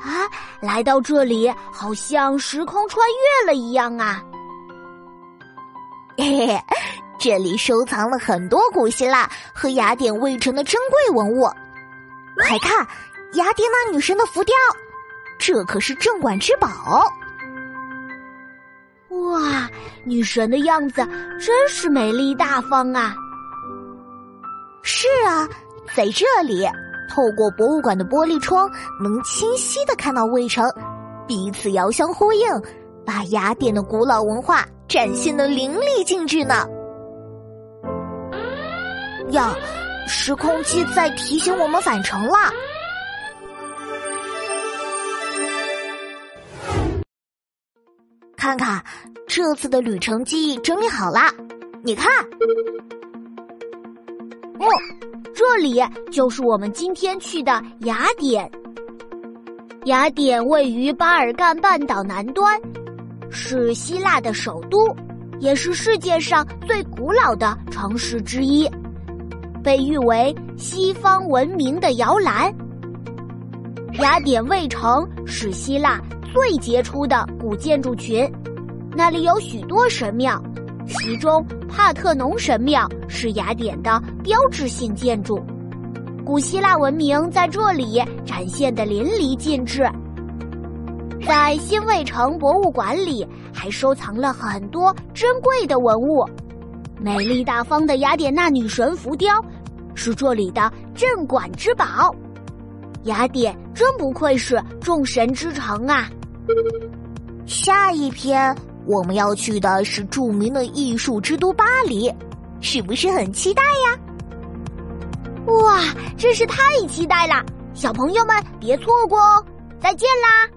啊，来到这里好像时空穿越了一样啊！嘿嘿，这里收藏了很多古希腊和雅典卫城的珍贵文物，快看，雅典娜女神的浮雕，这可是镇馆之宝。哇，女神的样子真是美丽大方啊！是啊，在这里。透过博物馆的玻璃窗，能清晰的看到卫城，彼此遥相呼应，把雅典的古老文化展现的淋漓尽致呢。呀，时空机在提醒我们返程了。看看，这次的旅程记忆整理好了，你看，哦。这里就是我们今天去的雅典。雅典位于巴尔干半岛南端，是希腊的首都，也是世界上最古老的城市之一，被誉为西方文明的摇篮。雅典卫城是希腊最杰出的古建筑群，那里有许多神庙。其中，帕特农神庙是雅典的标志性建筑，古希腊文明在这里展现的淋漓尽致。在新卫城博物馆里，还收藏了很多珍贵的文物。美丽大方的雅典娜女神浮雕是这里的镇馆之宝。雅典真不愧是众神之城啊！下一篇。我们要去的是著名的艺术之都巴黎，是不是很期待呀？哇，真是太期待了！小朋友们别错过哦！再见啦！